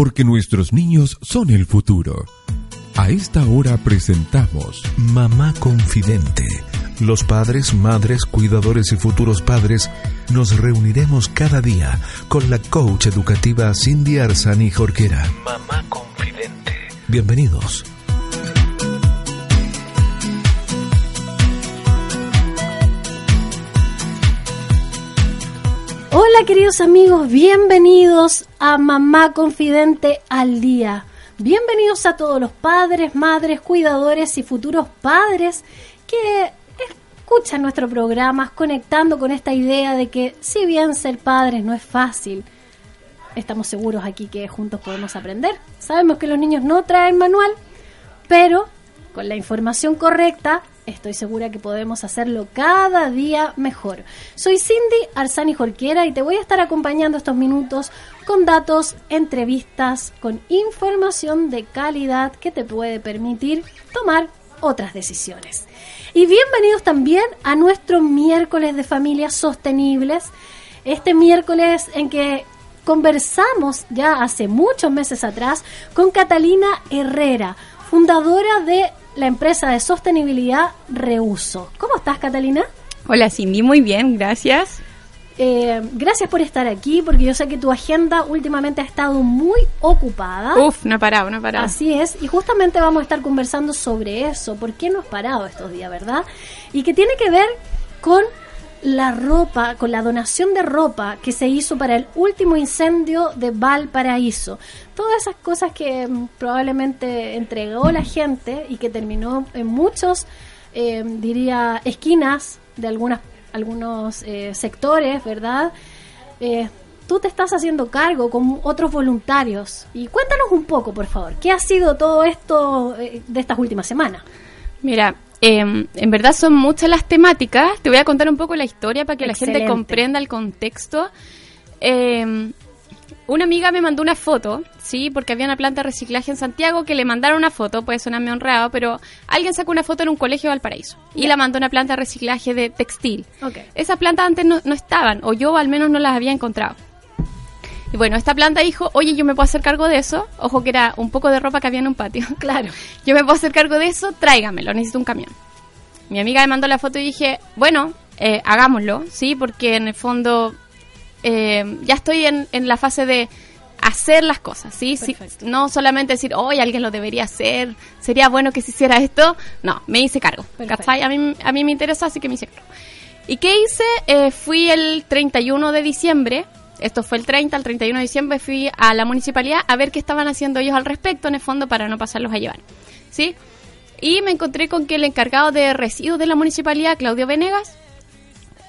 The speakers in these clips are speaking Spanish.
Porque nuestros niños son el futuro. A esta hora presentamos Mamá Confidente. Los padres, madres, cuidadores y futuros padres nos reuniremos cada día con la coach educativa Cindy Arzani Jorquera. Mamá Confidente. Bienvenidos. Hola queridos amigos, bienvenidos a Mamá Confidente al Día. Bienvenidos a todos los padres, madres, cuidadores y futuros padres que escuchan nuestro programa conectando con esta idea de que si bien ser padres no es fácil, estamos seguros aquí que juntos podemos aprender. Sabemos que los niños no traen manual, pero con la información correcta estoy segura que podemos hacerlo cada día mejor. Soy Cindy Arzani Jorquera y te voy a estar acompañando estos minutos con datos, entrevistas, con información de calidad que te puede permitir tomar otras decisiones. Y bienvenidos también a nuestro miércoles de familias sostenibles. Este miércoles en que conversamos ya hace muchos meses atrás con Catalina Herrera, fundadora de la empresa de sostenibilidad Reuso. ¿Cómo estás, Catalina? Hola, Cindy, muy bien, gracias. Eh, gracias por estar aquí, porque yo sé que tu agenda últimamente ha estado muy ocupada. Uf, no ha parado, no ha parado. Así es, y justamente vamos a estar conversando sobre eso, por qué no has parado estos días, ¿verdad? Y que tiene que ver con la ropa, con la donación de ropa que se hizo para el último incendio de Valparaíso. Todas esas cosas que mm, probablemente entregó la gente y que terminó en muchos, eh, diría, esquinas de algunas, algunos eh, sectores, ¿verdad? Eh, tú te estás haciendo cargo con otros voluntarios. Y cuéntanos un poco, por favor, ¿qué ha sido todo esto de estas últimas semanas? Mira, Em, en verdad son muchas las temáticas. Te voy a contar un poco la historia para que la gente comprenda el contexto. Em, una amiga me mandó una foto, sí, porque había una planta de reciclaje en Santiago que le mandaron una foto, puede sonarme honrado, pero alguien sacó una foto en un colegio de Valparaíso y la mandó una planta de reciclaje de textil. Esas plantas antes no, no estaban, o yo al menos no las había encontrado. Y bueno, esta planta dijo, oye, yo me puedo hacer cargo de eso. Ojo que era un poco de ropa que había en un patio. Claro. Yo me puedo hacer cargo de eso, tráigamelo, necesito un camión. Mi amiga me mandó la foto y dije, bueno, eh, hagámoslo, ¿sí? Porque en el fondo eh, ya estoy en, la fase de hacer las cosas, ¿sí? No solamente decir, oye, alguien lo debería hacer, sería bueno que se hiciera esto. No, me hice cargo. A mí, a mí me interesa, así que me hice cargo. ¿Y qué hice? Eh, fui el 31 de diciembre esto fue el 30, el 31 de diciembre fui a la municipalidad a ver qué estaban haciendo ellos al respecto en el fondo para no pasarlos a llevar. ¿Sí? Y me encontré con que el encargado de residuos de la municipalidad, Claudio Venegas,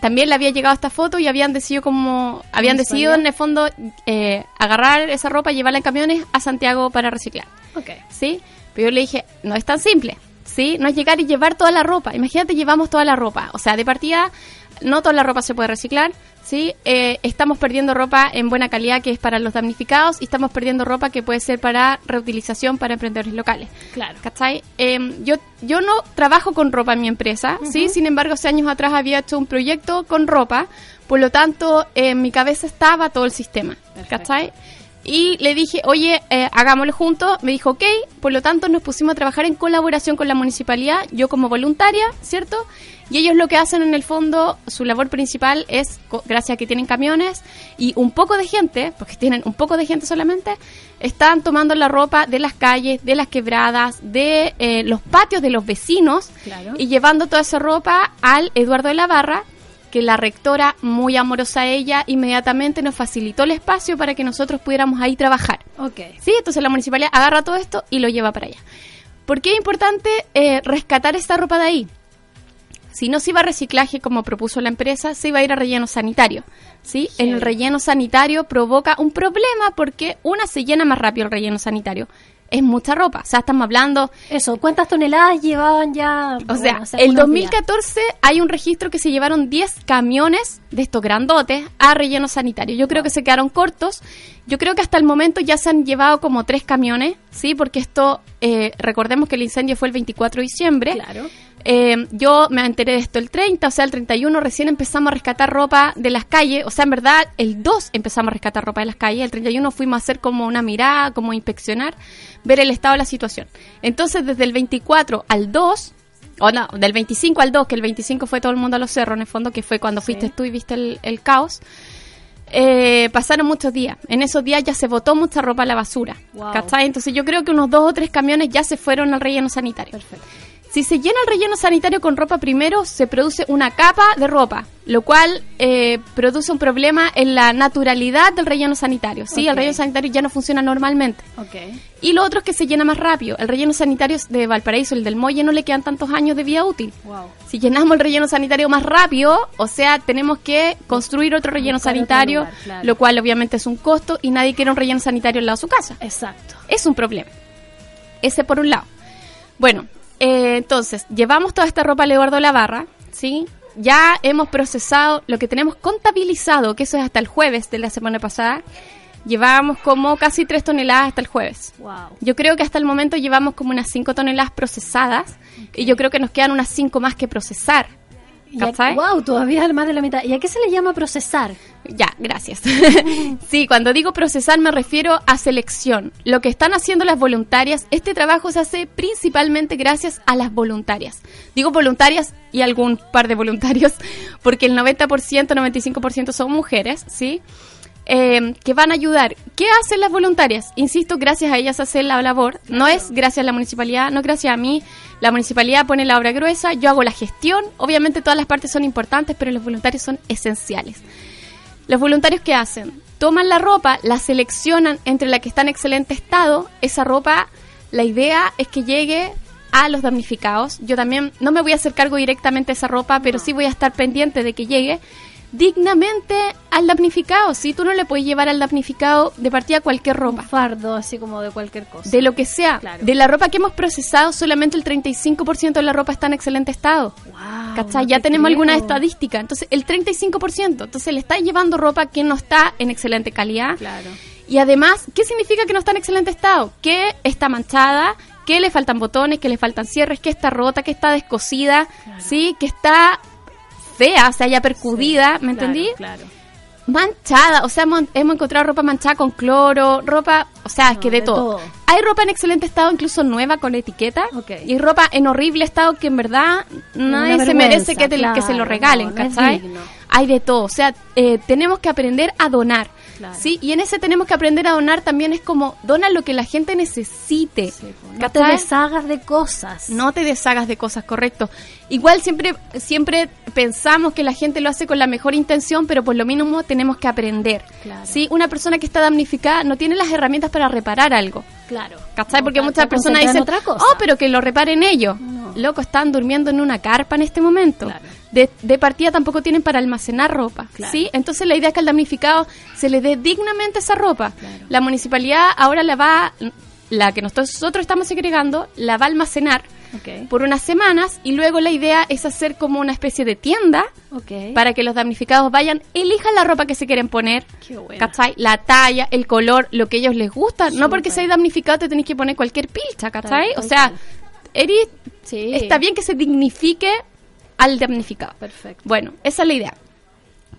también le había llegado esta foto y habían decidido como habían decidido en el fondo eh, agarrar esa ropa y llevarla en camiones a Santiago para reciclar. Okay. ¿Sí? Pero yo le dije, no es tan simple. ¿Sí? No es llegar y llevar toda la ropa. Imagínate, llevamos toda la ropa. O sea, de partida, no toda la ropa se puede reciclar. ¿sí? Eh, estamos perdiendo ropa en buena calidad que es para los damnificados y estamos perdiendo ropa que puede ser para reutilización para emprendedores locales. Claro. ¿Cachai? Em, yo, yo no trabajo con ropa en mi empresa, ¿sí? Sin embargo, hace años atrás había hecho un proyecto con ropa, por lo tanto, en mi cabeza estaba todo el sistema. ¿Cachai? Y le dije, oye, eh, hagámoslo juntos. Me dijo, ok. Por lo tanto, nos pusimos a trabajar en colaboración con la municipalidad, yo como voluntaria, ¿cierto? Y ellos lo que hacen en el fondo, su labor principal es, gracias a que tienen camiones y un poco de gente, porque tienen un poco de gente solamente, están tomando la ropa de las calles, de las quebradas, de eh, los patios de los vecinos y llevando toda esa ropa al Eduardo de la Barra, que la rectora, muy amorosa a ella, inmediatamente nos facilitó el espacio para que nosotros pudiéramos ahí trabajar. Ok. Sí, entonces la municipalidad agarra todo esto y lo lleva para allá. ¿Por qué es importante eh, rescatar esta ropa de ahí? Si no se iba a reciclaje como propuso la empresa, se iba a ir a relleno sanitario. ¿sí? En el relleno sanitario provoca un problema porque una se llena más rápido el relleno sanitario. Es mucha ropa. O sea, estamos hablando. Eso, ¿cuántas toneladas llevaban ya? O sea, el 2014 hay un registro que se llevaron 10 camiones de estos grandotes a relleno sanitario. Yo creo que se quedaron cortos. Yo creo que hasta el momento ya se han llevado como tres camiones, ¿sí? Porque esto, eh, recordemos que el incendio fue el 24 de diciembre. Claro. Eh, yo me enteré de esto el 30, o sea, el 31 recién empezamos a rescatar ropa de las calles, o sea, en verdad el 2 empezamos a rescatar ropa de las calles, el 31 fuimos a hacer como una mirada, como inspeccionar, ver el estado de la situación. Entonces, desde el 24 al 2, o no, del 25 al 2, que el 25 fue todo el mundo a los cerros, en el fondo, que fue cuando fuiste tú y viste el, caos, eh, pasaron muchos días. En esos días ya se botó mucha ropa a la basura. Entonces yo creo que unos dos o tres camiones ya se fueron al relleno sanitario. Perfecto. Si se llena el relleno sanitario con ropa primero, se produce una capa de ropa, lo cual eh, produce un problema en la naturalidad del relleno sanitario. ¿sí? El relleno sanitario ya no funciona normalmente. Y lo otro es que se llena más rápido. El relleno sanitario de Valparaíso, el del Molle, no le quedan tantos años de vida útil. Si llenamos el relleno sanitario más rápido, o sea, tenemos que construir otro relleno sanitario, lo cual obviamente es un costo y nadie quiere un relleno sanitario al lado de su casa. Exacto. Es un problema. Ese por un lado. Bueno, eh, entonces, llevamos toda esta ropa a Eduardo Lavarra, ¿sí? Ya hemos procesado lo que tenemos contabilizado, que eso es hasta el jueves de la semana pasada. Llevábamos como casi 3 toneladas hasta el jueves. Yo creo que hasta el momento llevamos como unas 5 toneladas procesadas y yo creo que nos quedan unas 5 más que procesar. Wow, todavía más de la mitad. ¿Y a qué se le llama procesar? Ya, gracias. sí, cuando digo procesar me refiero a selección. Lo que están haciendo las voluntarias, este trabajo se hace principalmente gracias a las voluntarias. Digo voluntarias y algún par de voluntarios, porque el 90%, 95% son mujeres, ¿sí? Eh, que van a ayudar. ¿Qué hacen las voluntarias? Insisto, gracias a ellas hacen la labor. No es gracias a la municipalidad, no gracias a mí. La municipalidad pone la obra gruesa, yo hago la gestión. Obviamente todas las partes son importantes, pero los voluntarios son esenciales. Los voluntarios que hacen, toman la ropa, la seleccionan entre la que está en excelente estado, esa ropa, la idea es que llegue a los damnificados. Yo también no me voy a hacer cargo directamente de esa ropa, pero sí voy a estar pendiente de que llegue dignamente al damnificado. Si tú no le puedes llevar al damnificado de partida cualquier ropa. Un fardo, así como de cualquier cosa. De lo que sea. De la ropa que hemos procesado, solamente el 35% de la ropa está en excelente estado. Wow, ya tenemos alguna estadística. Entonces, el 35%. Entonces, le está llevando ropa que no está en excelente calidad. Claro. Y además, ¿qué significa que no está en excelente estado? Que está manchada, que le faltan botones, que le faltan cierres, que está rota, que está descosida, ¿sí? Que está fea, o sea, ya percudida, ¿me entendí? Claro. Manchada, o sea, hemos, encontrado ropa manchada con cloro, ropa, o sea, es que de, todo. Hay ropa en excelente estado, incluso nueva con etiqueta, y ropa en horrible estado que en verdad nadie se merece que, que se lo regalen, ¿cachai? Hay de todo, o sea, eh, tenemos que aprender a donar. ¿Sí? Y en ese tenemos que aprender a donar también es como, dona lo que la gente necesite. no te deshagas de cosas. No te deshagas de cosas, correcto. Igual siempre, siempre pensamos que la gente lo hace con la mejor intención, pero por lo mínimo tenemos que aprender. ¿sí? Una persona que está damnificada no tiene las herramientas para reparar algo. Claro. ¿Cachai? Porque muchas personas dicen, otra cosa. oh, pero que lo reparen ellos. Loco, están durmiendo en una carpa en este momento. De, de, partida tampoco tienen para almacenar ropa. ¿sí? Entonces la idea es que al damnificado se le dé dignamente esa ropa. La municipalidad ahora la va, la que nosotros estamos segregando, la va a almacenar por unas semanas y luego la idea es hacer como una especie de tienda para que los damnificados vayan, elijan la ropa que se quieren poner, ¿cachai? La talla, el color, lo que ellos les gusta. No porque seas damnificado te tenés que poner cualquier pilcha, ¿cachai? o sea, Eri, está bien que se dignifique al damnificado. Perfecto. Bueno, esa es la idea.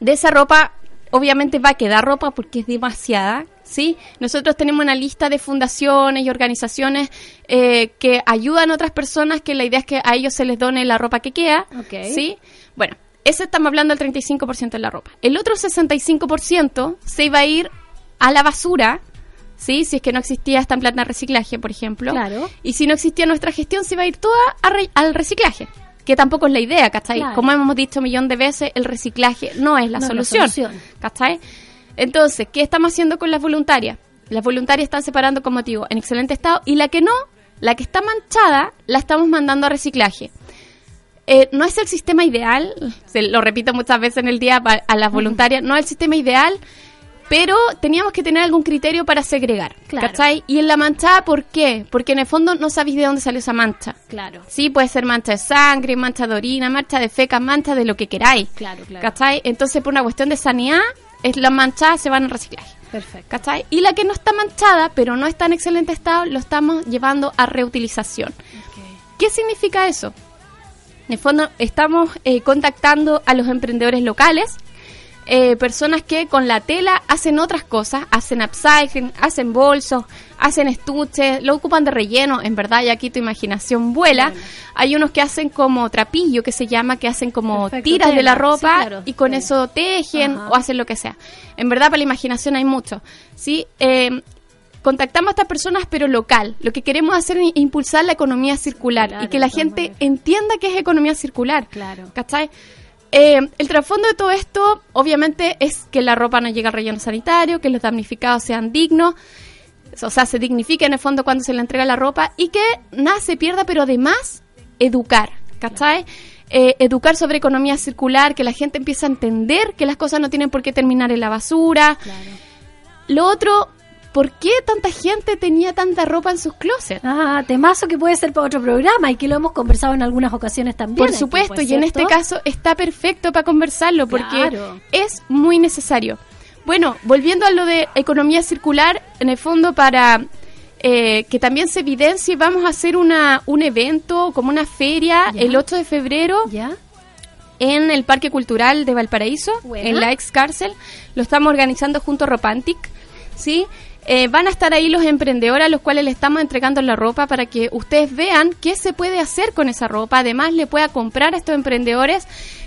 De esa ropa, obviamente va a quedar ropa porque es demasiada, ¿sí? Nosotros tenemos una lista de fundaciones y organizaciones eh, que ayudan a otras personas que la idea es que a ellos se les done la ropa que queda, ¿sí? Bueno, ese estamos hablando del 35% de la ropa. El otro 65% se iba a ir a la basura, ¿sí? Si es que no existía esta planta de reciclaje, por ejemplo. Claro. Y si no existía nuestra gestión, se iba a ir toda al reciclaje. Que tampoco es la idea, ¿cachai? Como hemos dicho un millón de veces, el reciclaje no es la, solución, es la solución, ¿cachai? Entonces, ¿qué estamos haciendo con las voluntarias? Las voluntarias están separando, como digo, en excelente estado y la que no, la que está manchada, la estamos mandando a reciclaje. eh, no es el sistema ideal, se lo repito muchas veces en el día a las voluntarias, no es el sistema ideal, pero teníamos que tener algún criterio para segregar, ¿cachai? Y en la manchada, ¿por qué? Porque en el fondo no sabéis de dónde salió esa mancha. Claro. Sí, puede ser mancha de sangre, mancha de orina, mancha de feca, mancha de lo que queráis. Claro, claro. ¿Cachai? Entonces, por una cuestión de sanidad, es, las manchadas se van al reciclaje. Perfecto. ¿Cachai? Y la que no está manchada, pero no está en excelente estado, lo estamos llevando a reutilización. ¿Qué significa eso? En el fondo, estamos eh, contactando a los emprendedores locales eh, personas que con la tela hacen otras cosas, hacen upcycling, hacen bolsos, hacen estuches, lo ocupan de relleno, en verdad, y aquí tu imaginación vuela. Hay unos que hacen como trapillo, que se llama, que hacen como tiras de la ropa y con eso tejen o hacen lo que sea. En verdad, para la imaginación hay mucho. ¿sí? Eh, contactamos a estas personas, pero local. Lo que queremos hacer es impulsar la economía circular y que la gente entienda que es economía circular. Claro. ¿Cachai? Eh, el trasfondo de todo esto, obviamente, es que la ropa no llegue al relleno sanitario, que los damnificados sean dignos, o sea, se dignifique en el fondo cuando se le entrega la ropa y que nada se pierda, pero además, educar, ¿cachai? Eh, educar sobre economía circular, que la gente empiece a entender que las cosas no tienen por qué terminar en la basura. Lo otro, ¿por qué tanta gente tenía tanta ropa en sus closets? Ah, temazo que puede ser para otro programa y que lo hemos conversado en algunas ocasiones también. Por supuesto, pues, y en este caso está perfecto para conversarlo porque es muy necesario. Bueno, volviendo a lo de economía circular, en el fondo para eh, que también se evidencie, vamos a hacer una, un evento como una feria el 8 de febrero. ¿Ya? En el Parque Cultural de Valparaíso, en la ex cárcel. Lo estamos organizando junto a Ropantic. ¿sí? Eh, van a estar ahí los emprendedores a los cuales le estamos entregando la ropa para que ustedes vean qué se puede hacer con esa ropa. Además, le pueda comprar a estos emprendedores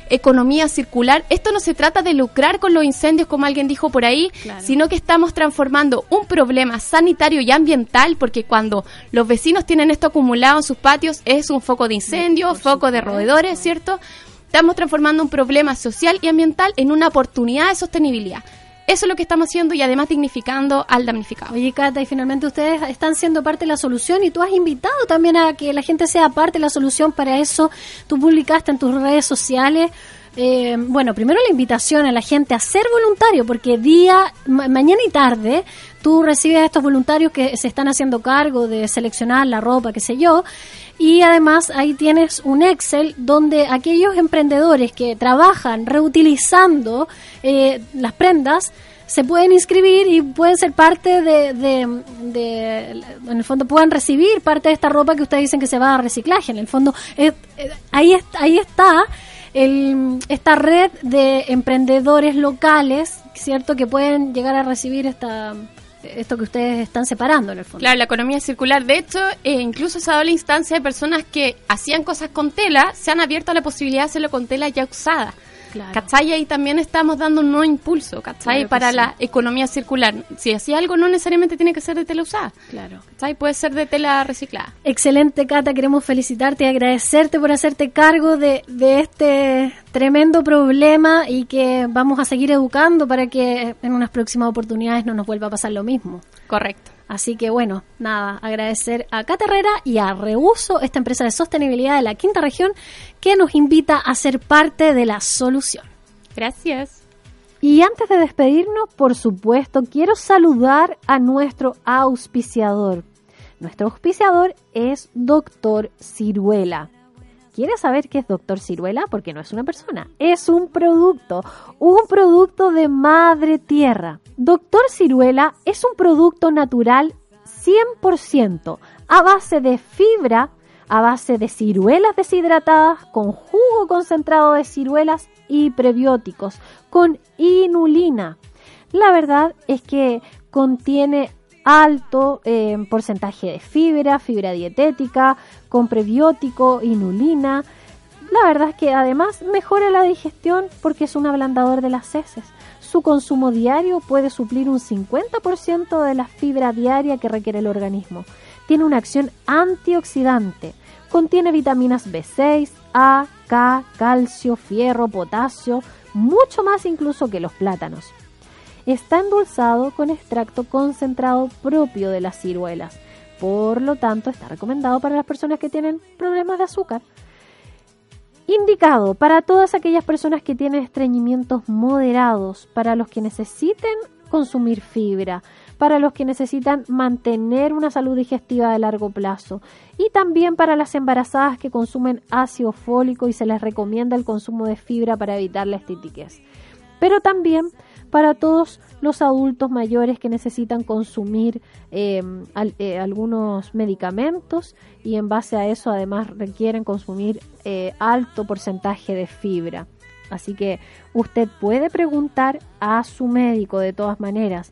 economía circular. Esto no se trata de lucrar con los incendios, como alguien dijo por ahí, sino que estamos transformando un problema sanitario y ambiental, porque cuando los vecinos tienen esto acumulado en sus patios, es un foco de incendio, foco de roedores, ¿cierto? Estamos transformando un problema social y ambiental en una oportunidad de sostenibilidad. Eso es lo que estamos haciendo y además dignificando al damnificado. Oye, Cata, y finalmente ustedes están siendo parte de la solución y tú has invitado también a que la gente sea parte de la solución para eso. Tú publicaste en tus redes sociales eh, bueno, primero la invitación a la gente a ser voluntario, porque día, mañana y tarde, tú recibes a estos voluntarios que se están haciendo cargo de seleccionar la ropa, qué sé yo, y además ahí tienes un Excel donde aquellos emprendedores que trabajan reutilizando eh, las prendas, se pueden inscribir y pueden ser parte de, de, en el fondo puedan recibir parte de esta ropa que ustedes dicen que se va a reciclaje. En el fondo, eh, ahí, ahí está el, esta red de emprendedores locales, ¿cierto? Que pueden llegar a recibir esta esto que ustedes están separando en el fondo. Claro, la economía circular. De hecho, eh, incluso se ha dado la instancia de personas que hacían cosas con tela, se han abierto a la posibilidad de hacerlo con tela ya usada. Claro. ¿Cachai? Ahí también estamos dando un nuevo impulso, ¿cachai? Para la economía circular. Si hacía algo, no necesariamente tiene que ser de tela usada. Claro. ¿cachai? Puede ser de tela reciclada. Excelente, Cata. Queremos felicitarte y agradecerte por hacerte cargo de, de este tremendo problema y que vamos a seguir educando para que en unas próximas oportunidades no nos vuelva a pasar lo mismo. Correcto. Así que bueno, nada, agradecer a Cata Herrera y a Reuso, esta empresa de sostenibilidad de la quinta región, que nos invita a ser parte de la solución. Gracias. Y antes de despedirnos, por supuesto, quiero saludar a nuestro auspiciador. Nuestro auspiciador es Doctor Ciruela. ¿Quieres saber qué es Doctor Ciruela? Porque no es una persona, es un producto, un producto de madre tierra. Doctor Ciruela es un producto natural 100% a base de fibra, a base de ciruelas deshidratadas, con jugo concentrado de ciruelas y prebióticos, con inulina. La verdad es que contiene alto eh, porcentaje de fibra, fibra dietética, con prebiótico, inulina. La verdad es que además mejora la digestión porque es un ablandador de las heces. Su consumo diario puede suplir un 50% de la fibra diaria que requiere el organismo. Tiene una acción antioxidante. Contiene vitaminas B6, A, K, calcio, fierro, potasio, mucho más incluso que los plátanos. Está endulzado con extracto concentrado propio de las ciruelas. Por lo tanto, está recomendado para las personas que tienen problemas de azúcar. Indicado para todas aquellas personas que tienen estreñimientos moderados, para los que necesiten consumir fibra, para los que necesitan mantener una salud digestiva de largo plazo y también para las embarazadas que consumen ácido fólico y se les recomienda el consumo de fibra para evitar la estitiquez. Pero también para todos los adultos mayores que necesitan consumir em, eh, algunos medicamentos y en base a eso además requieren consumir eh, alto porcentaje de fibra. Así que usted puede preguntar a su médico de todas maneras.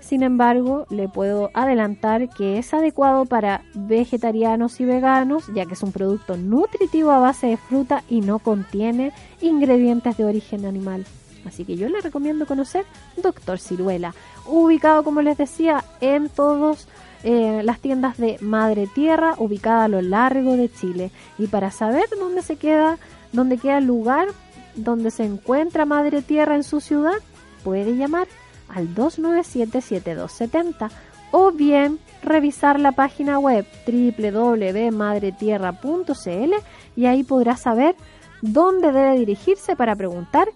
Sin embargo, le puedo adelantar que es adecuado para vegetarianos y veganos, ya que es un producto nutritivo a base de fruta y no contiene ingredientes de origen animal. Así que yo le recomiendo conocer Doctor Ciruela, ubicado, como les decía, en todas eh, las tiendas de Madre Tierra, ubicada a lo largo de Chile. Y para saber dónde se queda, dónde queda el lugar donde se encuentra Madre Tierra en su ciudad, puede llamar al 297-7270 o bien revisar la página web www.madretierra.cl y ahí podrá saber dónde debe dirigirse para preguntar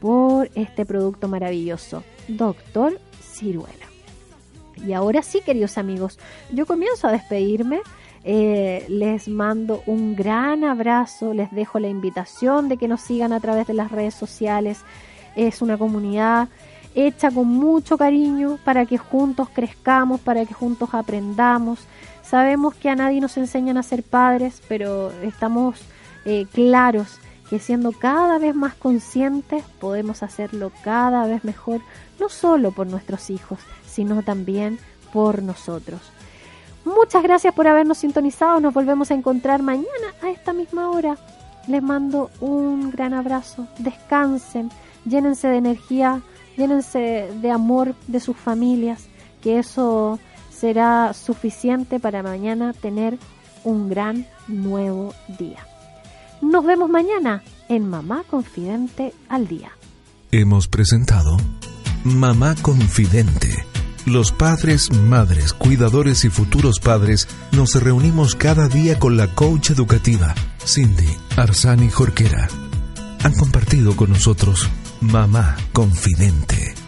por este producto maravilloso, Doctor Ciruela. Y ahora sí, queridos amigos, yo comienzo a despedirme. Eh, les mando un gran abrazo, les dejo la invitación de que nos sigan a través de las redes sociales. Es una comunidad hecha con mucho cariño para que juntos crezcamos, para que juntos aprendamos. Sabemos que a nadie nos enseñan a ser padres, pero estamos eh, claros que siendo cada vez más conscientes podemos hacerlo cada vez mejor, no solo por nuestros hijos, sino también por nosotros. Muchas gracias por habernos sintonizado, nos volvemos a encontrar mañana a esta misma hora. Les mando un gran abrazo, descansen, llénense de energía, llénense de amor de sus familias, que eso será suficiente para mañana tener un gran nuevo día. Nos vemos mañana en Mamá Confidente al Día. Hemos presentado Mamá Confidente. Los padres, madres, cuidadores y futuros padres nos reunimos cada día con la coach educativa, Cindy Arsani Jorquera. Han compartido con nosotros Mamá Confidente.